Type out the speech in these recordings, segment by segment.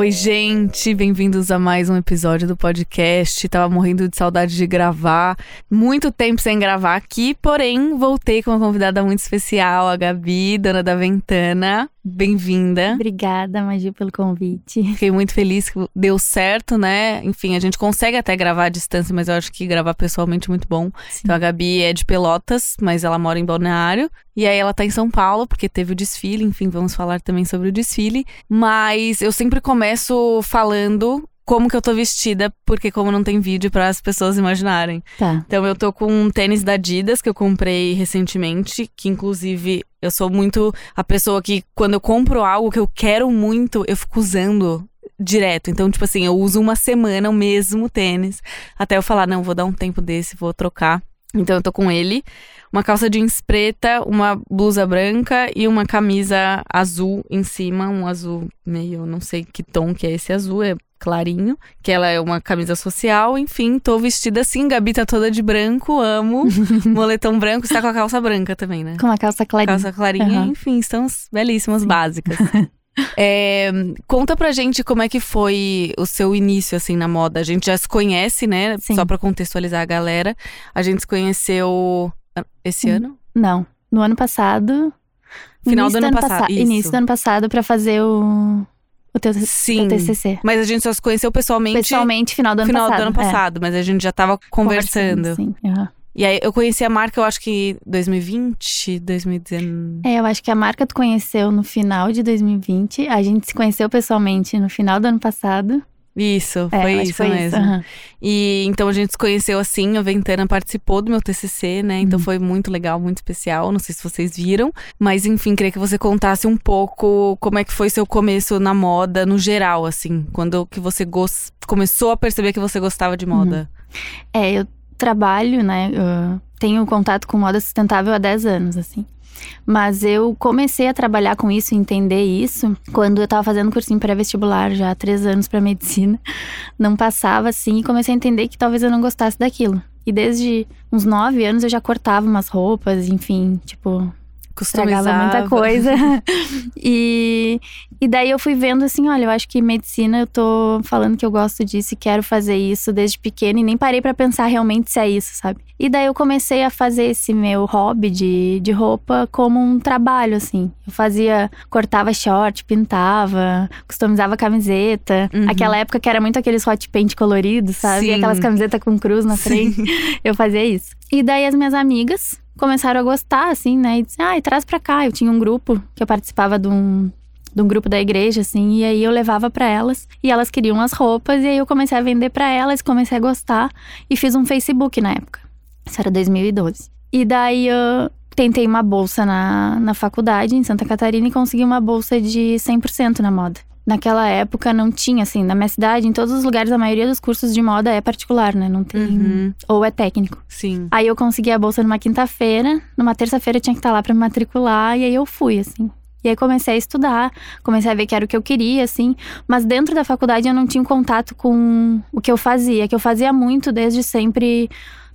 Oi, gente, bem-vindos a mais um episódio do podcast. Tava morrendo de saudade de gravar, muito tempo sem gravar aqui, porém voltei com uma convidada muito especial, a Gabi, dona da Ventana. Bem-vinda. Obrigada, Magi, pelo convite. Fiquei muito feliz que deu certo, né? Enfim, a gente consegue até gravar à distância, mas eu acho que gravar pessoalmente é muito bom. Sim. Então a Gabi é de Pelotas, mas ela mora em Balneário. E aí ela tá em São Paulo, porque teve o desfile, enfim, vamos falar também sobre o desfile. Mas eu sempre começo falando como que eu tô vestida, porque como não tem vídeo para as pessoas imaginarem. Tá. Então eu tô com um tênis da Adidas que eu comprei recentemente, que inclusive eu sou muito a pessoa que quando eu compro algo que eu quero muito, eu fico usando direto. Então, tipo assim, eu uso uma semana o mesmo tênis, até eu falar, não, vou dar um tempo desse, vou trocar. Então eu tô com ele, uma calça jeans preta, uma blusa branca e uma camisa azul em cima, um azul meio, não sei que tom que é esse azul, é clarinho, que ela é uma camisa social, enfim, tô vestida assim, Gabi tá toda de branco, amo, moletom branco, está com a calça branca também, né? Com uma calça clarinha. Calça clarinha, Aham. enfim, estamos belíssimas, básicas. É, conta pra gente como é que foi o seu início, assim, na moda. A gente já se conhece, né? Sim. Só pra contextualizar a galera. A gente se conheceu ah, esse ano? Não, no ano passado. Final do ano passa- passado, isso. Início do ano passado pra fazer o, o teu, Sim. teu TCC. Mas a gente só se conheceu pessoalmente Pessoalmente, final do no ano final passado. do ano é. passado. Mas a gente já tava conversando. Sim. aham. E aí eu conheci a marca, eu acho que 2020, 2019. É, eu acho que a marca tu conheceu no final de 2020. A gente se conheceu pessoalmente no final do ano passado. Isso, É, foi isso foi mesmo. aham. E então a gente se conheceu assim, a Ventana participou do meu TCC, né? Então Uhum. foi muito legal, muito especial. Não sei se vocês viram, mas enfim, queria que você contasse um pouco como é que foi seu começo na moda no geral, assim, quando que você começou a perceber que você gostava de moda. É, eu trabalho, né? eu tenho contato com moda sustentável há 10 anos, assim. Mas eu comecei a trabalhar com isso, entender isso, quando eu tava fazendo cursinho pré-vestibular já há três anos para medicina. Não passava assim e comecei a entender que talvez eu não gostasse daquilo. E desde uns nove anos eu já cortava umas roupas, enfim, tipo, Customizava estragava muita coisa. e, e daí eu fui vendo assim, olha, eu acho que medicina eu tô falando que eu gosto disso e quero fazer isso desde pequena e nem parei pra pensar realmente se é isso, sabe? E daí eu comecei a fazer esse meu hobby de, de roupa como um trabalho, assim. Eu fazia, cortava short, pintava, customizava camiseta. Uhum. Aquela época que era muito aqueles hot paint coloridos, sabe? Sim. Aquelas camisetas com cruz na Sim. frente. Eu fazia isso. E daí as minhas amigas começaram a gostar, assim, né? E disse, ah, traz pra cá. Eu tinha um grupo que eu participava de um, de um grupo da igreja, assim, e aí eu levava pra elas. E elas queriam as roupas, e aí eu comecei a vender pra elas, comecei a gostar. E fiz um Facebook na época. Isso era 2012. E daí eu tentei uma bolsa na, na faculdade, em Santa Catarina, e consegui uma bolsa de 100% na moda. Naquela época não tinha, assim, na minha cidade, em todos os lugares, a maioria dos cursos de moda é particular, né? Não tem. Uhum, Ou é técnico. sim. Aí eu consegui a bolsa numa quinta-feira, numa terça-feira eu tinha que estar lá pra me matricular, e aí eu fui, assim. E aí comecei a estudar, comecei a ver que era o que eu queria, assim. Mas dentro da faculdade eu não tinha contato com o que eu fazia, que eu fazia muito desde sempre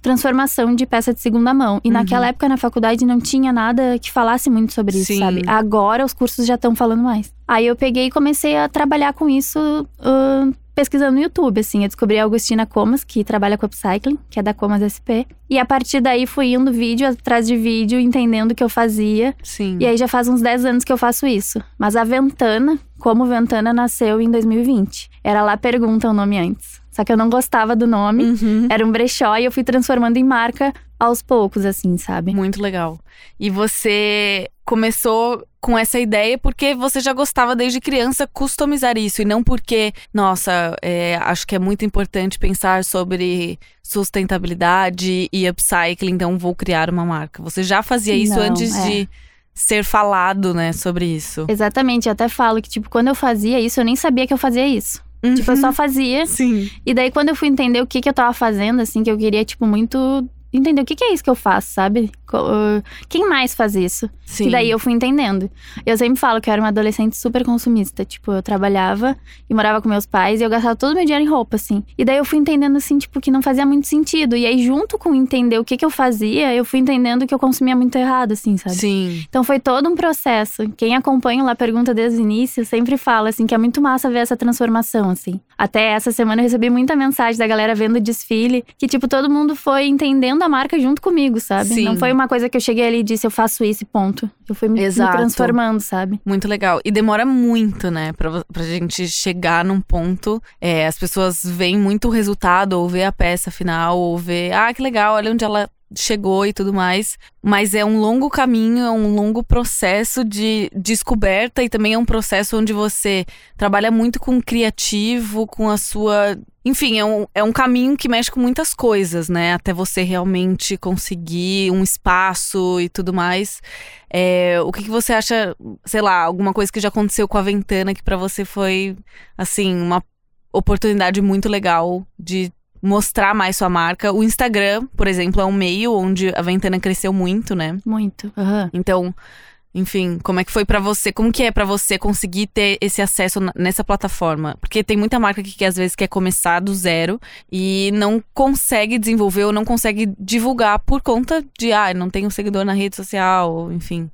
transformação de peça de segunda mão. E Uhum. naquela época na faculdade não tinha nada que falasse muito sobre isso, Sim. sabe? Agora os cursos já estão falando mais. Aí eu peguei e comecei a trabalhar com isso ahn, pesquisando no YouTube, assim. Eu descobri a Augustina Comas, que trabalha com upcycling, que é da Comas SP. E a partir daí fui indo vídeo atrás de vídeo, entendendo o que eu fazia. Sim. E aí já faz uns 10 anos que eu faço isso. Mas a Ventana, como Ventana, nasceu em 2020. Era lá Pergunta o nome antes. Só que eu não gostava do nome. Uhum. Era um brechó e eu fui transformando em marca aos poucos, assim, sabe? Muito legal. E você começou com essa ideia porque você já gostava desde criança customizar isso e não porque, nossa, é, acho que é muito importante pensar sobre sustentabilidade e upcycling, então vou criar uma marca. Você já fazia isso Não, antes é. de ser falado, né, sobre isso. Exatamente, eu até falo que, tipo, quando eu fazia isso, eu nem sabia que eu fazia isso. Tipo, eu só fazia. Sim. E daí, quando eu fui entender o que, que eu tava fazendo, assim, que eu queria, tipo, muito entender o que, que é isso que eu faço, sabe? quem mais faz isso? Sim. E daí eu fui entendendo. Eu sempre falo que eu era uma adolescente super consumista. Tipo, eu trabalhava e morava com meus pais e eu gastava todo o meu dinheiro em roupa, assim. E daí eu fui entendendo, assim, tipo, que não fazia muito sentido. E aí, junto com entender o que, que eu fazia, eu fui entendendo que eu consumia muito errado, assim, sabe? Sim. Então foi todo um processo. Quem acompanha lá pergunta desde o início sempre fala, assim, que é muito massa ver essa transformação, assim. Até essa semana eu recebi muita mensagem da galera vendo o desfile, que, tipo, todo mundo foi entendendo a marca junto comigo, sabe? Sim. Não foi uma coisa que eu cheguei ali e disse, eu faço isso e ponto. Eu fui me, me transformando, sabe? Muito legal. E demora muito, né, pra, pra gente chegar num ponto. É, as pessoas veem muito o resultado, ou vê a peça final, ou vê, ah, que legal, olha onde ela chegou e tudo mais. Mas é um longo caminho, é um longo processo de descoberta e também é um processo onde você trabalha muito com o criativo, com a sua. Enfim, é um, é um caminho que mexe com muitas coisas, né? Até você realmente conseguir um espaço e tudo mais. É, o que, que você acha, sei lá, alguma coisa que já aconteceu com a Ventana que pra você foi, assim, uma oportunidade muito legal de mostrar mais sua marca? O Instagram, por exemplo, é um meio onde a Ventana cresceu muito, né? Muito. Aham. Então, enfim, como é que foi pra você? Como que é pra você conseguir ter esse acesso nessa plataforma? Porque tem muita marca que, que às vezes quer começar do zero e não consegue desenvolver ou não consegue divulgar por conta de, ah, não tem um seguidor na rede social, enfim.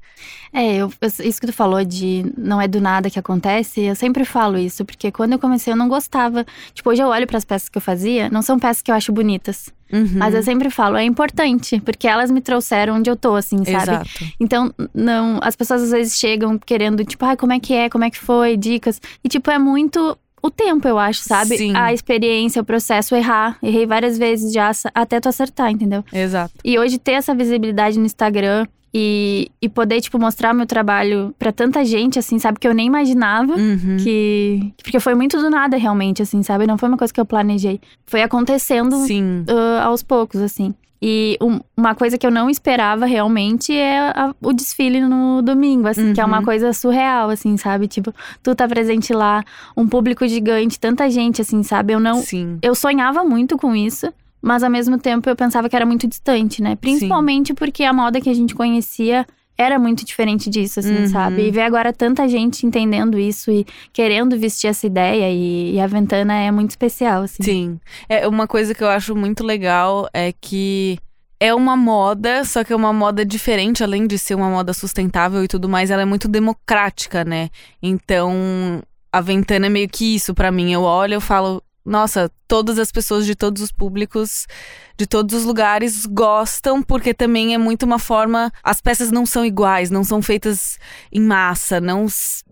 É, eu- isso que tu falou de não é do nada que acontece, eu sempre falo isso, porque quando eu comecei eu não gostava. Tipo, hoje eu olho para as peças que eu fazia, não são peças que eu acho bonitas, Uhum. mas eu sempre falo, é importante, porque elas me trouxeram onde eu tô, assim, sabe? Exato. Então, não, as pessoas às vezes chegam querendo, tipo, ai, como é que é, como é que foi, dicas. E, tipo, é muito o tempo, eu acho, sabe? Sim. A experiência, o processo, errar. Errei várias vezes já, até tu acertar, entendeu? Exato. E hoje ter essa visibilidade no Instagram e, e poder, tipo, mostrar meu trabalho pra tanta gente, assim, sabe? Que eu nem imaginava. Uhum. Que. Porque foi muito do nada, realmente, assim, sabe? Não foi uma coisa que eu planejei. Foi acontecendo Sim. ah, aos poucos, assim. E um- uma coisa que eu não esperava realmente é a- o desfile no domingo, assim, que é uma Uhum. coisa surreal, assim, sabe? Tipo, tu tá presente lá, um público gigante, tanta gente, assim, sabe? Eu não. Sim. Eu sonhava muito com isso, mas ao mesmo tempo eu pensava que era muito distante, né? Principalmente porque a moda que a gente conhecia era muito diferente disso, assim, Uhum. sabe? E ver agora tanta gente entendendo isso e querendo vestir essa ideia, e, e a Ventana é muito especial, assim. Sim. É uma coisa que eu acho muito legal é que é uma moda, só que é uma moda diferente, além de ser uma moda sustentável e tudo mais, ela é muito democrática, né? Então, a Ventana é meio que isso pra mim. Eu olho, eu falo, nossa, todas as pessoas de todos os públicos, de todos os lugares gostam, porque também é muito uma forma. As peças não são iguais, não são feitas em massa, não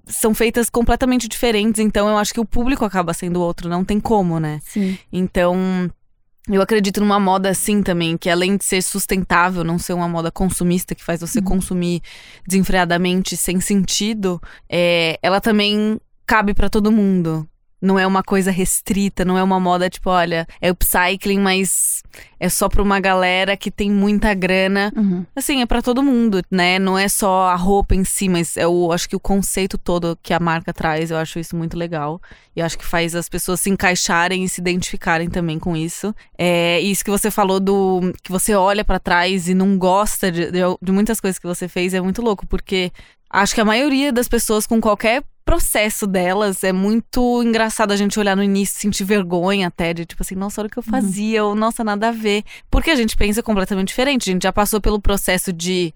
são feitas completamente diferentes. Então, eu acho que o público acaba sendo outro, não tem como, né? Sim. Então, eu acredito numa moda assim também, que além de ser sustentável, não ser uma moda consumista que faz você consumir desenfreadamente sem sentido, é, ela também cabe pra todo mundo. Não é uma coisa restrita, não é uma moda tipo, olha, é upcycling, mas é só pra uma galera que tem muita grana. Uhum. Assim, é pra todo mundo, né? Não é só a roupa em si, mas é o, acho que o conceito todo que a marca traz, eu acho isso muito legal. E acho que faz as pessoas se encaixarem e se identificarem também com isso. É isso que você falou do que você olha pra trás e não gosta de, de, de muitas coisas que você fez é muito louco, porque acho que a maioria das pessoas com qualquer processo delas é muito engraçado a gente olhar no início e sentir vergonha até de tipo assim, nossa, olha o que eu fazia, ou nossa, nada a ver. Porque a gente pensa completamente diferente. A gente já passou pelo processo de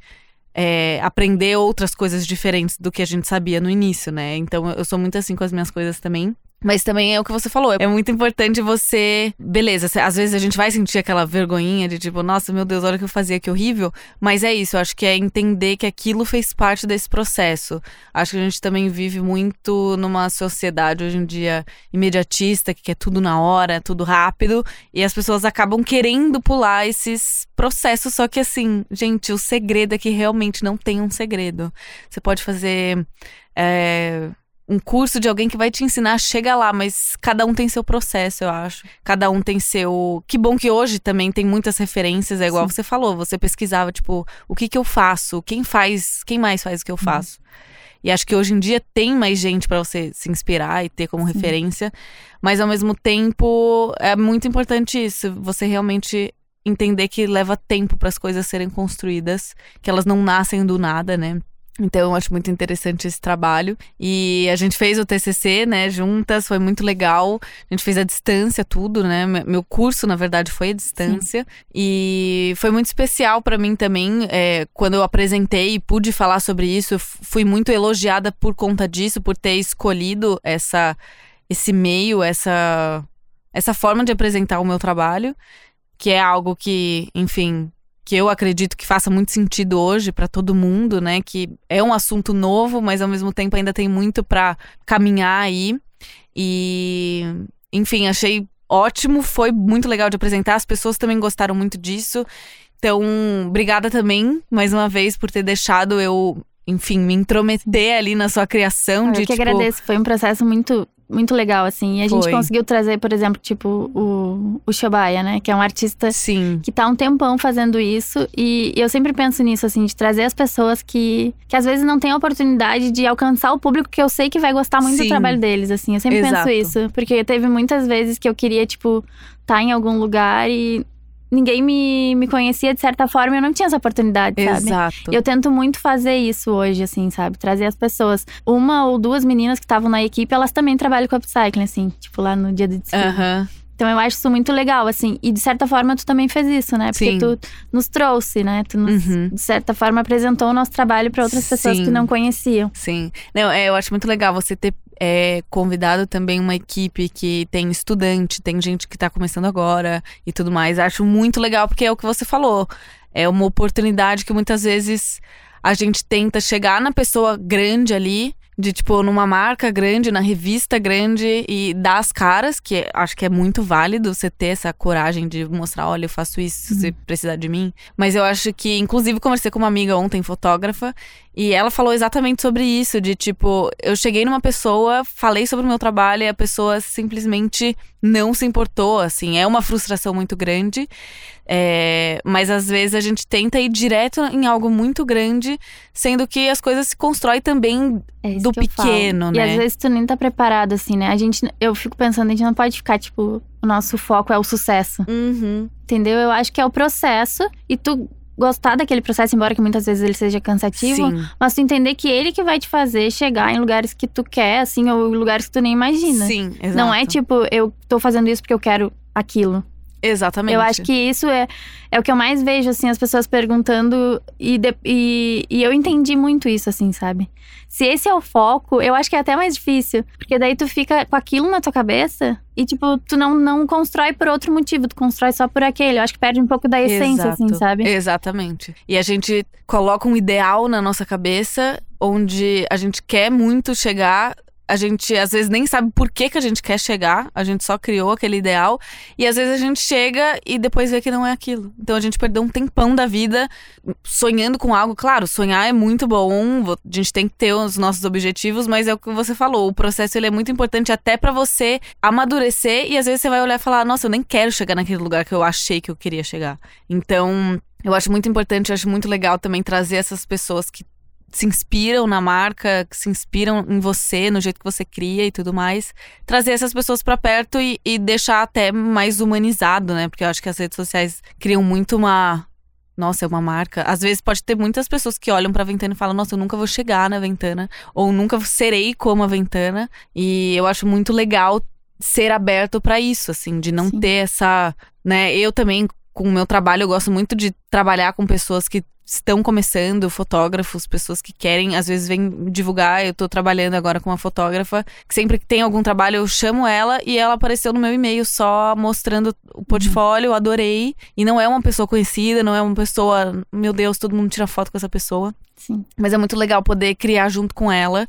é, aprender outras coisas diferentes do que a gente sabia no início, né? Então eu sou muito assim com as minhas coisas também. Mas também é o que você falou, é muito importante você. Beleza, às vezes a gente vai sentir aquela vergonhinha de tipo, nossa, meu Deus, olha o que eu fazia, que horrível. Mas é isso, eu acho que é entender que aquilo fez parte desse processo. Acho que a gente também vive muito numa sociedade hoje em dia imediatista, que quer tudo na hora, tudo rápido. E as pessoas acabam querendo pular esses processos. Só que assim, gente, o segredo é que realmente não tem um segredo. Você pode fazer. é, um curso de alguém que vai te ensinar, chega lá, mas cada um tem seu processo, eu acho. Cada um tem seu. Que bom que hoje também tem muitas referências, é igual Sim. você falou, você pesquisava, tipo, o que que eu faço? Quem faz, quem mais faz o que eu faço? E acho que hoje em dia tem mais gente pra você se inspirar e ter como referência, mas ao mesmo tempo é muito importante isso, você realmente entender que leva tempo para as coisas serem construídas, que elas não nascem do nada, né? Então, eu acho muito interessante esse trabalho. E a gente fez o TCC, né, juntas, foi muito legal. A gente fez a distância, tudo, né? Meu curso, na verdade, foi a distância. Sim. E foi muito especial para mim também. É, quando eu apresentei e pude falar sobre isso, eu fui muito elogiada por conta disso, por ter escolhido essa, esse meio, essa, essa forma de apresentar o meu trabalho. Que é algo que, enfim, que eu acredito que faça muito sentido hoje para todo mundo, né? Que é um assunto novo, mas ao mesmo tempo ainda tem muito para caminhar aí. E, enfim, achei ótimo, foi muito legal de apresentar. As pessoas também gostaram muito disso. Então, obrigada também, mais uma vez, por ter deixado eu, enfim, me intrometer ali na sua criação. Eu de, que tipo... agradeço, foi um processo muito muito legal, assim. E a gente conseguiu trazer, por exemplo, tipo, o, o Shobaya, né? Que é um artista Sim. que tá um tempão fazendo isso. E, eu sempre penso nisso, assim, de trazer as pessoas que, que às vezes não têm a oportunidade de alcançar o público que eu sei que vai gostar muito Sim. do trabalho deles, assim. Eu sempre Exato. penso isso. Porque teve muitas vezes que eu queria, tipo, estar tá em algum lugar e ninguém me, me conhecia de certa forma, eu não tinha essa oportunidade, sabe? Exato. Eu tento muito fazer isso hoje, assim, sabe? Trazer as pessoas. Uma ou duas meninas que estavam na equipe, elas também trabalham com upcycling, assim, tipo lá no dia do desfile. Uhum. Então eu acho isso muito legal, assim. E de certa forma tu também fez isso, né? Porque Sim. tu nos trouxe, né? Tu nos, uhum. de certa forma apresentou o nosso trabalho para outras pessoas Sim. que não conheciam. Sim. Não, é, eu acho muito legal você ter é, convidado também uma equipe que tem estudante, tem gente que tá começando agora e tudo mais. Acho muito legal, porque é o que você falou. É uma oportunidade que muitas vezes a gente tenta chegar na pessoa grande ali de tipo numa marca grande, na revista grande e dar as caras, que acho que é muito válido você ter essa coragem de mostrar, olha, eu faço isso, uhum. se precisar de mim. Mas eu acho que, inclusive, conversei com uma amiga ontem, fotógrafa, e ela falou exatamente sobre isso, de tipo, eu cheguei numa pessoa, falei sobre o meu trabalho e a pessoa simplesmente não se importou, assim, é uma frustração muito grande. É, mas às vezes a gente tenta ir direto em algo muito grande, sendo que as coisas se constroem também é do pequeno, né? E às vezes tu nem tá preparado, assim, né? A gente, eu fico pensando, a gente não pode ficar, tipo, o nosso foco é o sucesso. Uhum. Entendeu? Eu acho que é o processo e tu gostar daquele processo, embora que muitas vezes ele seja cansativo, Sim. mas tu entender que ele que vai te fazer chegar em lugares que tu quer, assim, ou lugares que tu nem imagina. Sim, exato. Não é tipo, eu tô fazendo isso porque eu quero aquilo. Exatamente. Eu acho que isso é, é o que eu mais vejo, assim, as pessoas perguntando. E, de, e, e, eu entendi muito isso, assim, sabe? Se esse é o foco, eu acho que é até mais difícil. Porque daí tu fica com aquilo na tua cabeça e, tipo, tu não, não constrói por outro motivo, tu constrói só por aquele. Eu acho que perde um pouco da essência, assim, Exato. assim, sabe? Exatamente. E a gente coloca um ideal na nossa cabeça onde a gente quer muito chegar a gente às vezes nem sabe por que, que a gente quer chegar, a gente só criou aquele ideal, e às vezes a gente chega e depois vê que não é aquilo. Então a gente perdeu um tempão da vida sonhando com algo. Claro, sonhar é muito bom, a gente tem que ter os nossos objetivos, mas é o que você falou, o processo ele é muito importante até para você amadurecer e às vezes você vai olhar e falar: "Nossa, eu nem quero chegar naquele lugar que eu achei que eu queria chegar". Então, eu acho muito importante, eu acho muito legal também trazer essas pessoas que se inspiram na marca, que se inspiram em você, no jeito que você cria e tudo mais, trazer essas pessoas para perto e, e, deixar até mais humanizado, né? Porque eu acho que as redes sociais criam muito uma. Nossa, é uma marca. Às vezes pode ter muitas pessoas que olham pra Ventana e falam: Nossa, eu nunca vou chegar na Ventana, ou nunca serei como a Ventana. E eu acho muito legal ser aberto para isso, assim, de não Sim. ter essa. né? Eu também, com o meu trabalho, eu gosto muito de trabalhar com pessoas que estão começando, fotógrafos, pessoas que querem, às vezes vêm divulgar. Eu tô trabalhando agora com uma fotógrafa que sempre que tem algum trabalho eu chamo ela e ela apareceu no meu e-mail só mostrando o portfólio, adorei. E não é uma pessoa conhecida, não é uma pessoa, meu Deus, todo mundo tira foto com essa pessoa. Sim. Mas é muito legal poder criar junto com ela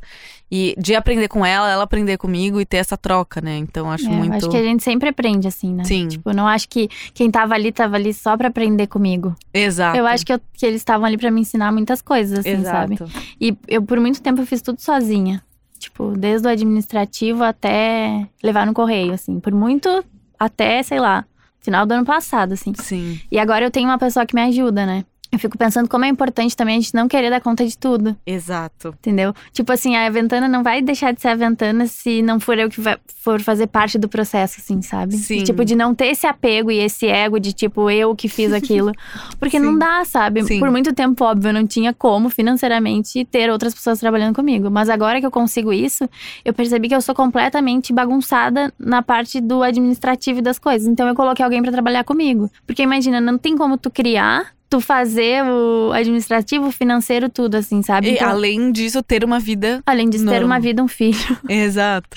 e de aprender com ela, ela aprender comigo e ter essa troca, né? Então acho é, muito. Acho que a gente sempre aprende assim, né? Sim. Tipo, não acho que quem tava ali tava ali só para aprender comigo. Exato. Eu acho que, eu, que eles estavam ali para me ensinar muitas coisas, assim, Exato. sabe? E eu por muito tempo eu fiz tudo sozinha. Tipo, desde o administrativo até levar no correio, assim. Por muito até, sei lá, final do ano passado, assim. Sim. E agora eu tenho uma pessoa que me ajuda, né? Eu fico pensando como é importante também a gente não querer dar conta de tudo. Exato. Entendeu? Tipo assim, a Ventana não vai deixar de ser a Ventana se não for eu que vai, for fazer parte do processo, assim, sabe? Sim. E, tipo, de não ter esse apego e esse ego de, tipo, eu que fiz aquilo. Porque Sim. não dá, sabe? Sim. Por muito tempo, óbvio, eu não tinha como financeiramente ter outras pessoas trabalhando comigo. Mas agora que eu consigo isso, eu percebi que eu sou completamente bagunçada na parte do administrativo das coisas. Então eu coloquei alguém pra trabalhar comigo. Porque imagina, não tem como tu criar, tu fazer o administrativo, financeiro, tudo assim, sabe? E Então, além disso, ter uma vida. Além disso, ter Normal. uma vida, um filho. Exato.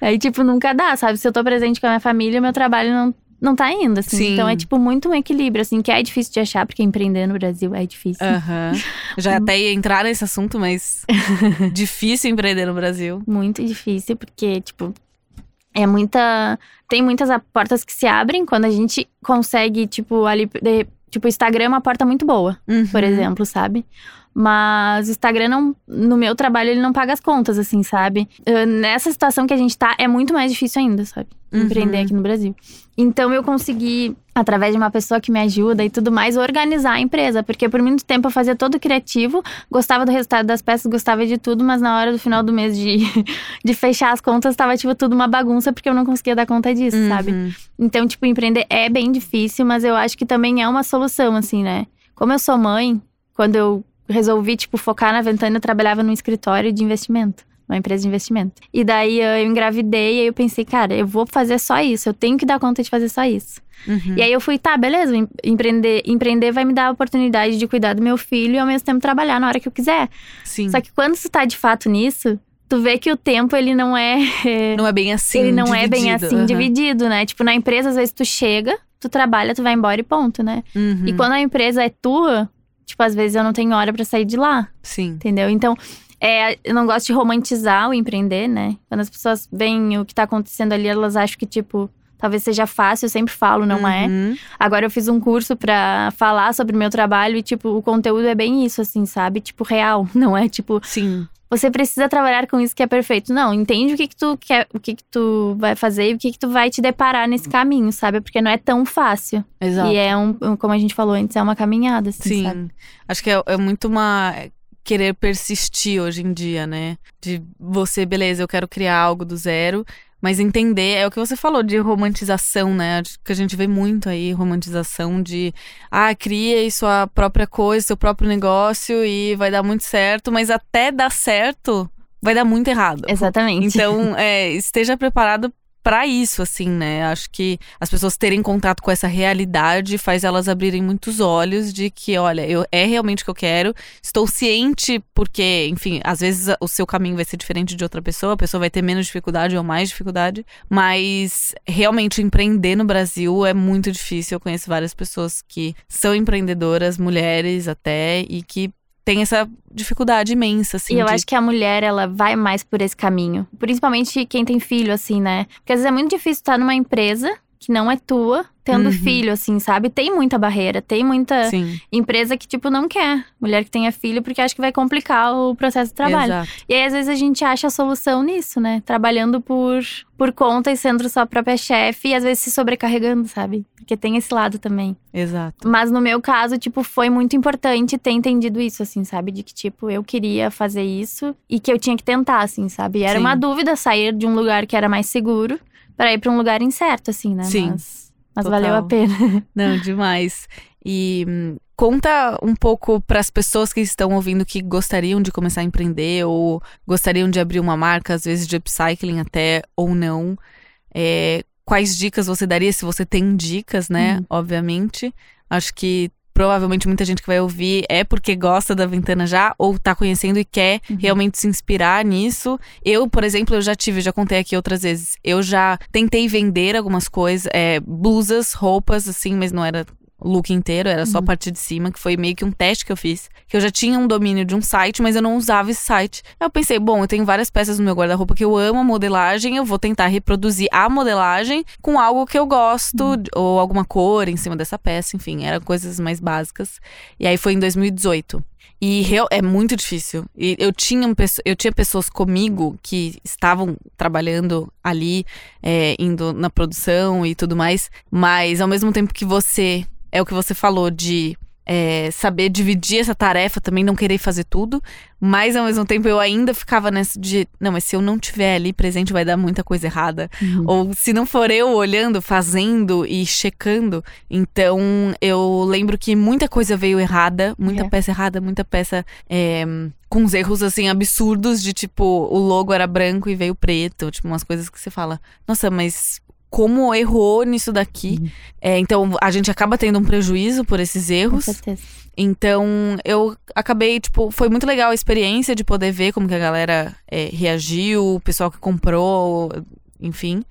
Aí, tipo, nunca dá, sabe? Se eu tô presente com a minha família, meu trabalho não, não tá indo, assim. Sim. Então é, tipo, muito um equilíbrio, assim, que é difícil de achar, porque empreender no Brasil é difícil. Aham. Já até ia entrar nesse assunto, mas difícil empreender no Brasil. Muito difícil, porque, tipo, é muita. Tem muitas portas que se abrem quando a gente consegue, tipo, ali. de- tipo, o Instagram é uma porta muito boa, por Uhum. exemplo, sabe? Mas o Instagram não, no meu trabalho, ele não paga as contas, assim, sabe? Nessa situação que a gente tá, é muito mais difícil ainda, sabe? Uhum. Empreender aqui no Brasil. Então eu consegui, através de uma pessoa que me ajuda e tudo mais, organizar a empresa. Porque por muito tempo eu fazia todo criativo, gostava do resultado das peças, gostava de tudo, mas na hora do final do mês de, de fechar as contas, tava, tipo, tudo uma bagunça, porque eu não conseguia dar conta disso, sabe? Uhum. Então, tipo, empreender é bem difícil, mas eu acho que também é uma solução, assim, né? Como eu sou mãe, quando eu resolvi, tipo, focar na Ventana, eu trabalhava num escritório de investimento. Uma empresa de investimento. E daí eu engravidei e aí eu pensei, cara, eu vou fazer só isso, eu tenho que dar conta de fazer só isso. Uhum. E aí eu fui, tá, beleza, em- empreender, empreender vai me dar a oportunidade de cuidar do meu filho e ao mesmo tempo trabalhar na hora que eu quiser. Sim. Só que quando tu tá de fato nisso, tu vê que o tempo ele não é Não é bem assim. ele não é bem dividido. assim Aham. dividido, né? Tipo, na empresa, às vezes tu chega, tu trabalha, tu vai embora e ponto, né? Uhum. E quando a empresa é tua, tipo, às vezes eu não tenho hora pra sair de lá, Sim. entendeu? Então, é, eu não gosto de romantizar o empreender, né? Quando as pessoas veem o que tá acontecendo ali, elas acham que, tipo, talvez seja fácil, eu sempre falo, não é? Uhum. Agora eu fiz um curso pra falar sobre o meu trabalho e, tipo, o conteúdo é bem isso, assim, sabe? Tipo, real, não é tipo, Sim. Você precisa trabalhar com isso que é perfeito. Não, entende o que que tu quer, o que que tu vai fazer e o que que tu vai te deparar nesse caminho, sabe? Porque não é tão fácil. Exato. E é um, como a gente falou antes, é uma caminhada, assim, Sim. sabe? Acho que é, é muito uma. Querer persistir hoje em dia, né? De você, beleza, eu quero criar algo do zero, mas entender, é o que você falou de romantização, né? Que a gente vê muito aí, romantização de, ah, cria aí sua própria coisa, seu próprio negócio e vai dar muito certo, mas até dar certo, vai dar muito errado. Exatamente. Então, é, esteja preparado pra isso, assim, né? Acho que as pessoas terem contato com essa realidade faz elas abrirem muitos olhos de que, olha, eu, é realmente o que eu quero, estou ciente porque, enfim, às vezes o seu caminho vai ser diferente de outra pessoa, a pessoa vai ter menos dificuldade ou mais dificuldade, mas realmente empreender no Brasil é muito difícil. Eu conheço várias pessoas que são empreendedoras, mulheres até, e que têm essa dificuldade imensa, assim. E eu de- acho que a mulher, ela vai mais por esse caminho. Principalmente quem tem filho, assim, né? Porque às vezes é muito difícil estar numa empresa que não é tua, tendo Uhum. filho, assim, sabe? Tem muita barreira, tem muita Sim, empresa que, tipo, não quer mulher que tenha filho porque acha que vai complicar o processo de trabalho. exato. E aí, às vezes, a gente acha a solução nisso, né? Trabalhando por, por conta e sendo sua própria chefe e às vezes se sobrecarregando, sabe? Porque tem esse lado também. Exato. Mas no meu caso, tipo, foi muito importante ter entendido isso, assim, sabe? De que, tipo, eu queria fazer isso e que eu tinha que tentar, assim, sabe? E era Sim. uma dúvida sair de um lugar que era mais seguro para ir para um lugar incerto, assim, né? Sim, Mas, mas valeu a pena. Não, demais. E hum, conta um pouco para as pessoas que estão ouvindo que gostariam de começar a empreender ou gostariam de abrir uma marca, às vezes de upcycling até ou não. É, quais dicas você daria se você tem dicas, né? Uhum. Obviamente. Acho que provavelmente muita gente que vai ouvir é porque gosta da Ventana já ou tá conhecendo e quer Uhum. realmente se inspirar nisso. Eu, por exemplo, eu já tive, já contei aqui outras vezes. Eu já tentei vender algumas coisas, é, blusas, roupas, assim, mas não era look inteiro, era só a Uhum. parte de cima, que foi meio que um teste que eu fiz. Que eu já tinha um domínio de um site, mas eu não usava esse site. Aí eu pensei, bom, eu tenho várias peças no meu guarda-roupa que eu amo a modelagem, eu vou tentar reproduzir a modelagem com algo que eu gosto, ou alguma cor em cima dessa peça, enfim, eram coisas mais básicas. E aí foi em 2018. E é muito difícil. E eu tinha, eu tinha pessoas comigo que estavam trabalhando ali, é, indo na produção e tudo mais, mas ao mesmo tempo que você, é o que você falou, de é, saber dividir essa tarefa, também não querer fazer tudo, mas ao mesmo tempo eu ainda ficava nessa de, não, mas se eu não tiver ali presente vai dar muita coisa errada. Uhum. Ou se não for eu olhando, fazendo e checando. Então eu lembro que muita coisa veio errada, muita É. peça errada, muita peça é, com uns erros assim absurdos de tipo, o logo era branco e veio preto, tipo umas coisas que você fala, nossa, mas como errou nisso daqui. Uhum. É, então a gente acaba tendo um prejuízo por esses Com erros. certeza. Então eu acabei, tipo, foi muito legal a experiência de poder ver como que a galera é, reagiu, o pessoal que comprou, enfim.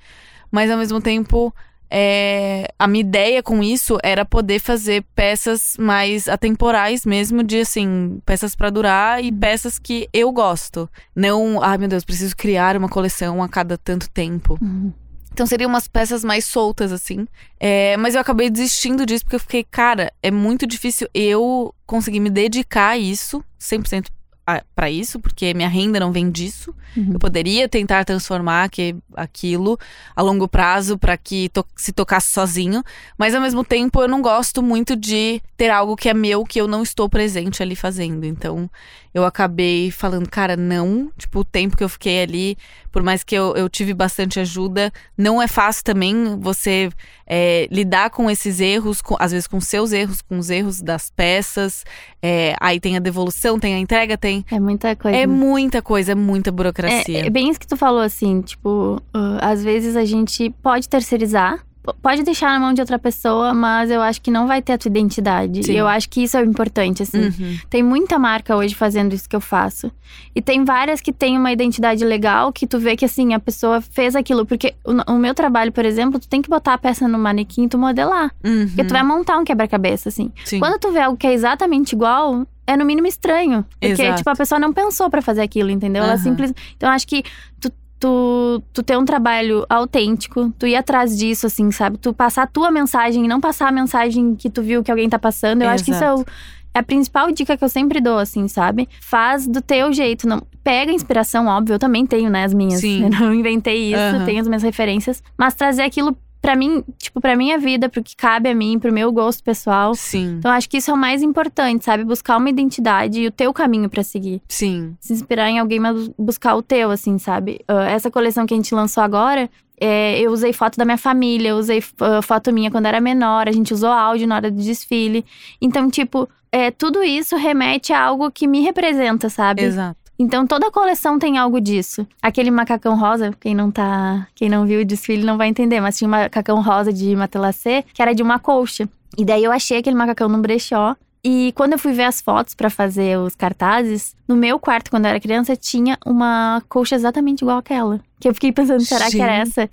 Mas ao mesmo tempo, é, a minha ideia com isso era poder fazer peças mais atemporais mesmo, de assim, peças pra durar e peças que eu gosto. Não, ai meu Deus, preciso criar uma coleção a cada tanto tempo. Uhum. Então seriam umas peças mais soltas, assim. É, mas eu acabei desistindo disso porque eu fiquei, cara, é muito difícil eu conseguir me dedicar a isso, 100% a- pra isso, porque minha renda não vem disso. Uhum. Eu poderia tentar transformar que, aquilo a longo prazo para que to- se tocasse sozinho, mas ao mesmo tempo eu não gosto muito de ter algo que é meu que eu não estou presente ali fazendo. Então eu acabei falando, cara, não. Tipo, o tempo que eu fiquei ali, por mais que eu, eu tive bastante ajuda, não é fácil também você é, lidar com esses erros, com- às vezes com seus erros, com os erros das peças. É, aí tem a devolução, tem a entrega, tem. É muita coisa. É muita coisa, é muita burocracia. É, é bem isso que tu falou, assim, tipo, uh, às vezes a gente pode terceirizar, pode deixar na mão de outra pessoa, mas eu acho que não vai ter a tua identidade. Sim. E eu acho que isso é importante, assim. Uhum. Tem muita marca hoje fazendo isso que eu faço. E tem várias que têm uma identidade legal, que tu vê que, assim, a pessoa fez aquilo. Porque o, o meu trabalho, por exemplo, tu tem que botar a peça no manequim e tu modelar. Uhum. Porque tu vai montar um quebra-cabeça, assim. Sim. Quando tu vê algo que é exatamente igual, é no mínimo estranho. Porque, Exato. tipo, a pessoa não pensou pra fazer aquilo, entendeu? Ela Aham. simples. Então, eu acho que tu, tu, tu ter um trabalho autêntico, tu ir atrás disso, assim, sabe? Tu passar a tua mensagem e não passar a mensagem que tu viu que alguém tá passando. Eu acho que isso é, o- é a principal dica que eu sempre dou, assim, sabe? Faz do teu jeito. Não, pega inspiração, óbvio. Eu também tenho, né, as minhas. Sim. Eu não inventei isso, Aham. tenho as minhas referências. Mas trazer aquilo pra mim, tipo, pra minha vida, pro que cabe a mim, pro meu gosto pessoal. Sim, Então, acho que isso é o mais importante, sabe? Buscar uma identidade e o teu caminho pra seguir. sim. Se inspirar em alguém, mas buscar o teu, assim, sabe? Ah, essa coleção que a gente lançou agora, é, eu usei foto da minha família, eu usei ah, foto minha quando era menor, a gente usou áudio na hora do desfile. Então, tipo, é, tudo isso remete a algo que me representa, sabe? Exato. Então toda coleção tem algo disso. Aquele macacão rosa, quem não tá, quem não viu o desfile não vai entender, mas tinha um macacão rosa de matelacê que era de uma colcha. E daí eu achei aquele macacão num brechó. E quando eu fui ver as fotos pra fazer os cartazes, no meu quarto quando eu era criança tinha uma colcha exatamente igual àquela. Que eu fiquei pensando, será que era essa?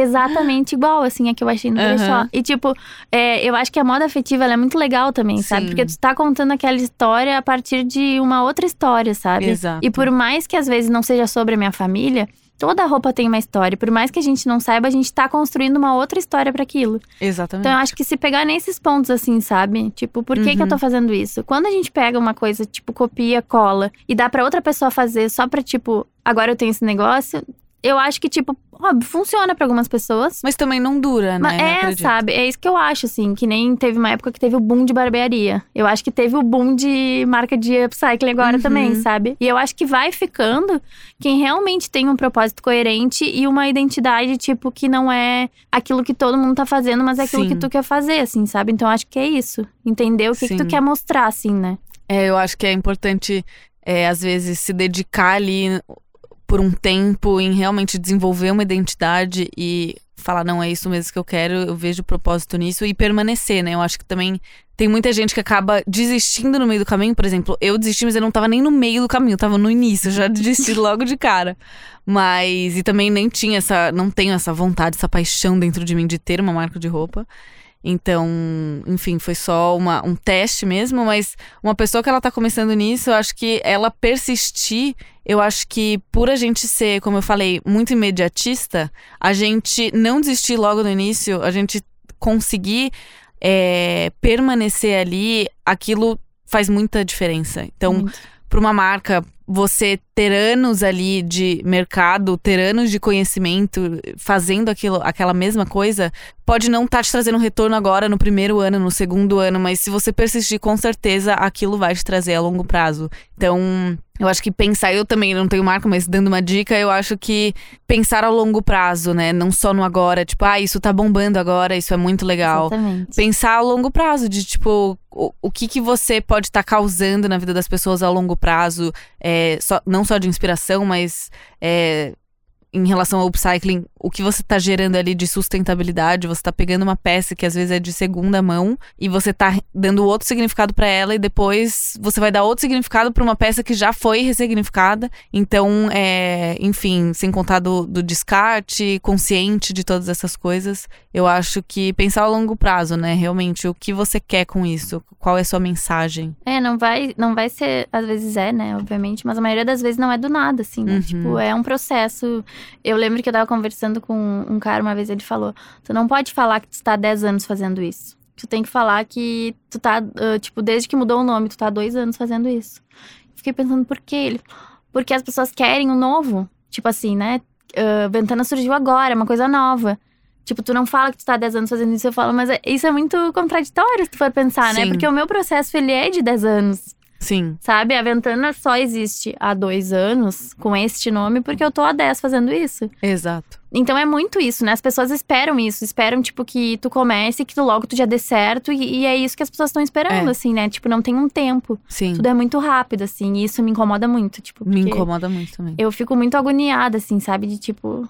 Exatamente igual, assim, a que eu achei no brechó. E, tipo, é, eu acho que a moda afetiva é muito legal também, sabe? Sim. Porque tu tá contando aquela história a partir de uma outra história, sabe? Exato. E por mais que às vezes não seja sobre a minha família, toda roupa tem uma história. Por mais que a gente não saiba, a gente tá construindo uma outra história para aquilo. Exatamente. Então eu acho que se pegar nesses pontos assim, sabe? Tipo, por que, que eu Uhum. tô fazendo isso? Quando a gente pega uma coisa, tipo, copia, cola e dá pra outra pessoa fazer só pra, tipo, agora eu tenho esse negócio, eu acho que, tipo, óbvio, funciona pra algumas pessoas. Mas também não dura, né? É, acredito. sabe? É isso que eu acho, assim. Que nem teve uma época que teve o boom de barbearia. Eu acho que teve o boom de marca de upcycling agora Uhum. também, sabe? E eu acho que vai ficando quem realmente tem um propósito coerente e uma identidade, tipo, que não é aquilo que todo mundo tá fazendo, mas é aquilo Sim. que tu quer fazer, assim, sabe? Então eu acho que é isso. Entender o que, que tu quer mostrar, assim, né? É, eu acho que é importante, é, às vezes, se dedicar ali por um tempo em realmente desenvolver uma identidade e falar, não, é isso mesmo que eu quero, eu vejo propósito nisso e permanecer, né? Eu acho que também tem muita gente que acaba desistindo no meio do caminho. Por exemplo, eu desisti, mas eu não tava nem no meio do caminho, eu tava no início, eu já desisti logo de cara. Mas, e também nem tinha essa, não tenho essa vontade, essa paixão dentro de mim de ter uma marca de roupa. Então, enfim, foi só uma, um teste mesmo, mas uma pessoa que ela tá começando nisso, eu acho que ela persistir, eu acho que por a gente ser, como eu falei, muito imediatista, a gente não desistir logo no início, a gente conseguir é, permanecer ali, aquilo faz muita diferença. Então, para uma marca, você ter anos ali de mercado, ter anos de conhecimento, fazendo aquilo, aquela mesma coisa, pode não estar tá te trazendo retorno agora no primeiro ano, no segundo ano, mas se você persistir, com certeza aquilo vai te trazer a longo prazo. Então, eu acho que pensar, eu também não tenho marca, mas dando uma dica, eu acho que pensar a longo prazo, né? Não só no agora, tipo, ah, isso tá bombando agora, isso é muito legal. Exatamente. Pensar a longo prazo, de tipo, o, o que, que você pode estar tá causando na vida das pessoas a longo prazo, é, só, não só de inspiração, mas é, em relação ao upcycling, o que você está gerando ali de sustentabilidade, você está pegando uma peça que às vezes é de segunda mão e você está dando outro significado para ela e depois você vai dar outro significado para uma peça que já foi ressignificada. Então, é, enfim, sem contar do, do, descarte, consciente de todas essas coisas, eu acho que pensar a longo prazo, né? Realmente, o que você quer com isso? Qual é a sua mensagem? É, não vai, não vai ser, às vezes é, né? Obviamente, mas a maioria das vezes não é do nada, assim, né? Uhum. Tipo, é um processo eu lembro que eu tava conversando com um cara uma vez, ele falou: Tu não pode falar que tu tá há 10 anos fazendo isso. Tu tem que falar que tu tá, uh, tipo, desde que mudou o nome, tu tá há dois anos fazendo isso. Fiquei pensando por quê? Ele, porque as pessoas querem o um novo. Tipo assim, né? Uh, Ventana surgiu agora, é uma coisa nova. Tipo, tu não fala que tu tá há 10 anos fazendo isso, eu falo, mas é, isso é muito contraditório se tu for pensar, né? Sim. né? Porque o meu processo, ele é de 10 anos. Sim. Sabe? A Ventana só existe há dois anos com este nome porque eu tô há dez fazendo isso. Exato. Então é muito isso, né? As pessoas esperam isso, esperam, tipo, que tu comece, que tu logo tu já dê certo. E, e é isso que as pessoas estão esperando, é. assim, né? Tipo, não tem um tempo. Sim. Tudo é muito rápido, assim. E isso me incomoda muito, tipo. Me incomoda muito também. Eu fico muito agoniada, assim, sabe? De tipo.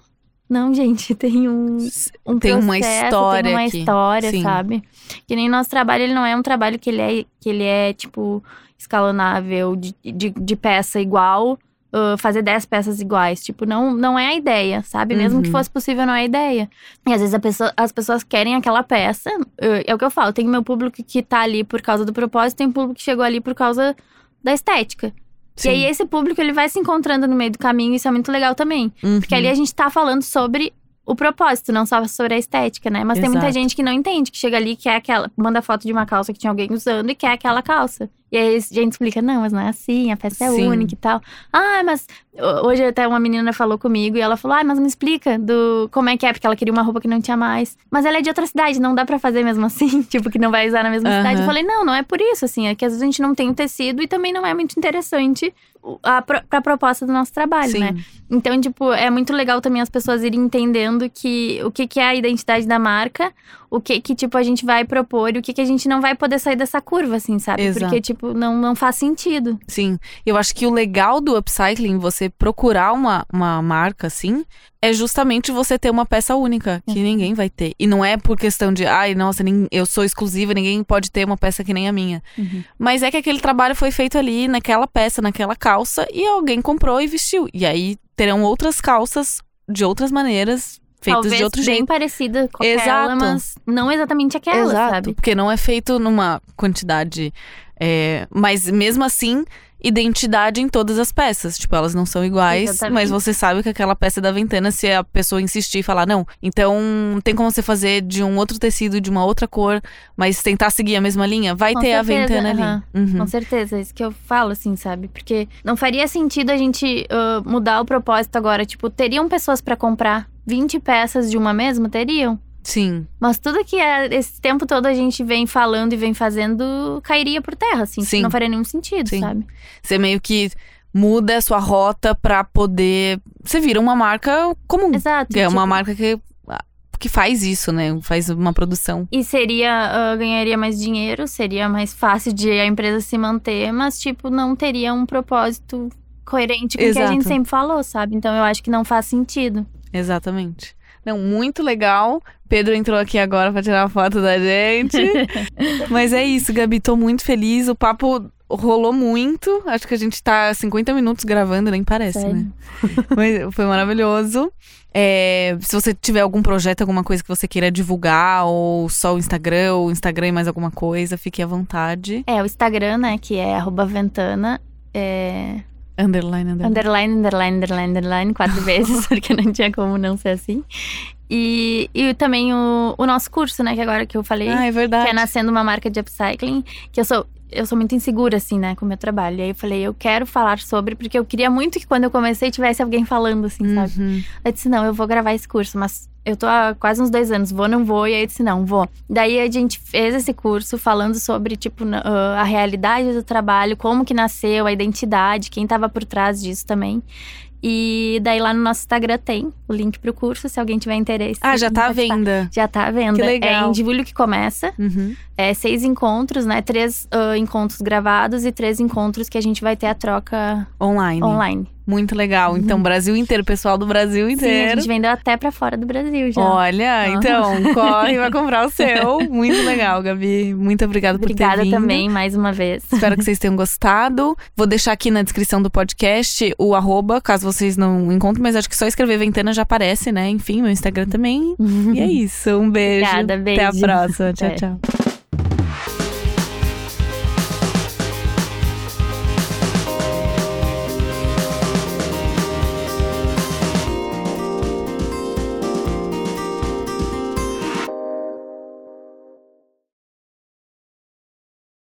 Não, gente, tem um, um tem processo, uma história tem uma aqui. história, Sim. sabe? Que nem nosso trabalho, ele não é um trabalho que ele é, que ele é tipo escalonável de, de, de peça igual, uh, fazer 10 peças iguais. Tipo, não, não é a ideia, sabe? Mesmo Uhum. que fosse possível, não é a ideia. E às vezes a pessoa- as pessoas querem aquela peça. uh, é o que eu falo, tem meu público que tá ali por causa do propósito, tem público que chegou ali por causa da estética. Sim. E aí esse público ele vai se encontrando no meio do caminho, isso é muito legal também. Uhum. Porque ali a gente tá falando sobre o propósito, não só sobre a estética, né? Mas tem muita Exato. gente que não entende, que chega ali, quer aquela. Manda foto de uma calça que tinha alguém usando e quer aquela calça. E aí a gente explica, não, mas não é assim, a peça é Sim. única e tal. Ah, mas ho- hoje até uma menina falou comigo e ela falou: Ah, mas me explica do como é que é, porque ela queria uma roupa que não tinha mais. Mas ela é de outra cidade, não dá pra fazer mesmo assim, tipo, que não vai usar na mesma cidade. Eu falei, não, não é por isso, assim, é que às vezes a gente não tem o tecido e também não é muito interessante a, pra proposta do nosso trabalho, Sim. né? Então, tipo, é muito legal também as pessoas irem entendendo que o que, que é a identidade da marca, o que que, tipo, a gente vai propor e o que que a gente não vai poder sair dessa curva, assim, sabe? Exato. Porque, tipo, não, não faz sentido. Sim. Eu acho que o legal do upcycling, você procurar uma, uma marca assim, é justamente você ter uma peça única, que Uhum. ninguém vai ter. E não é por questão de, ai, nossa, eu sou exclusiva, ninguém pode ter uma peça que nem a minha. Mas é que aquele trabalho foi feito ali, naquela peça, naquela calça, e alguém comprou e vestiu. E aí terão outras calças de outras maneiras, feitas Talvez de outro bem jeito. parecida com Exato. aquela, mas não exatamente aquela, Exato, sabe? porque não é feito numa quantidade. É, mas mesmo assim, identidade em todas as peças. Tipo, elas não são iguais, Exatamente. mas você sabe que aquela peça é da ventana se a pessoa insistir e falar, não. Então, tem como você fazer de um outro tecido, de uma outra cor, mas tentar seguir a mesma linha? Vai Com ter a certeza, ventana aham. ali. Uhum. Com certeza, é isso que eu falo, assim, sabe? Porque não faria sentido a gente ah, mudar o propósito agora. Tipo, teriam pessoas pra comprar 20 peças de uma mesma? Teriam. Sim, Mas tudo que é, esse tempo todo a gente vem falando e vem fazendo cairia por terra, assim. Sim. Não faria nenhum sentido, Sim. sabe? você meio que muda a sua rota pra poder. Você vira uma marca comum. Exato. Que é uma tipo, marca que, que faz isso, né? Faz uma produção. E seria, ah, ganharia mais dinheiro, seria mais fácil de a empresa se manter, mas, tipo, não teria um propósito coerente com o que a gente sempre falou, sabe? Então eu acho que não faz sentido. Exatamente. Não, muito legal. Pedro entrou aqui agora pra tirar uma foto da gente. Mas é isso, Gabi, tô muito feliz. O papo rolou muito. Acho que a gente tá 50 minutos gravando, nem parece, Sério. né? Mas foi maravilhoso. É, se você tiver algum projeto, alguma coisa que você queira divulgar, ou só o Instagram, ou Instagram e mais alguma coisa, fique à vontade. É, o Instagram, né, que é arroba ventana, é, Underline, underline. underline, underline, underline, underline, quatro vezes, porque não tinha como não ser assim. E, e também o, o nosso curso, né, que agora que eu falei, Ah, é que verdade. é Nascendo uma Marca de Upcycling, que eu sou eu sou muito insegura, assim, né, com o meu trabalho. E aí eu falei, eu quero falar sobre, porque eu queria muito que quando eu comecei tivesse alguém falando, assim, sabe? Uhum. Eu disse, não, eu vou gravar esse curso, mas eu tô há quase uns dois anos, vou, não vou. E aí eu disse, não, vou. Daí a gente fez esse curso falando sobre, tipo, ah, a realidade do trabalho, como que nasceu, a identidade, quem tava por trás disso também. E daí lá no nosso Instagram tem o link pro curso, se alguém tiver interesse. Ah, já tá à venda. Já tá à venda. Que legal. É em julho que começa. Uhum. É seis encontros, né? Três ah, encontros gravados e três encontros que a gente vai ter a troca Online. online. Muito legal. Então, Brasil inteiro, pessoal do Brasil Sim, a inteiro. gente vendeu até pra fora do Brasil já. Olha, então, corre, vai comprar o seu. Muito legal, Gabi. Muito obrigada por ter Obrigada vindo. também, mais uma vez. Espero que vocês tenham gostado. Vou deixar aqui na descrição do podcast o arroba, caso vocês não encontrem, mas acho que só escrever Ventana já aparece, né? Enfim, meu Instagram também. E é isso. Um beijo. Obrigada, Até a beijo. próxima. Tchau, Até. tchau.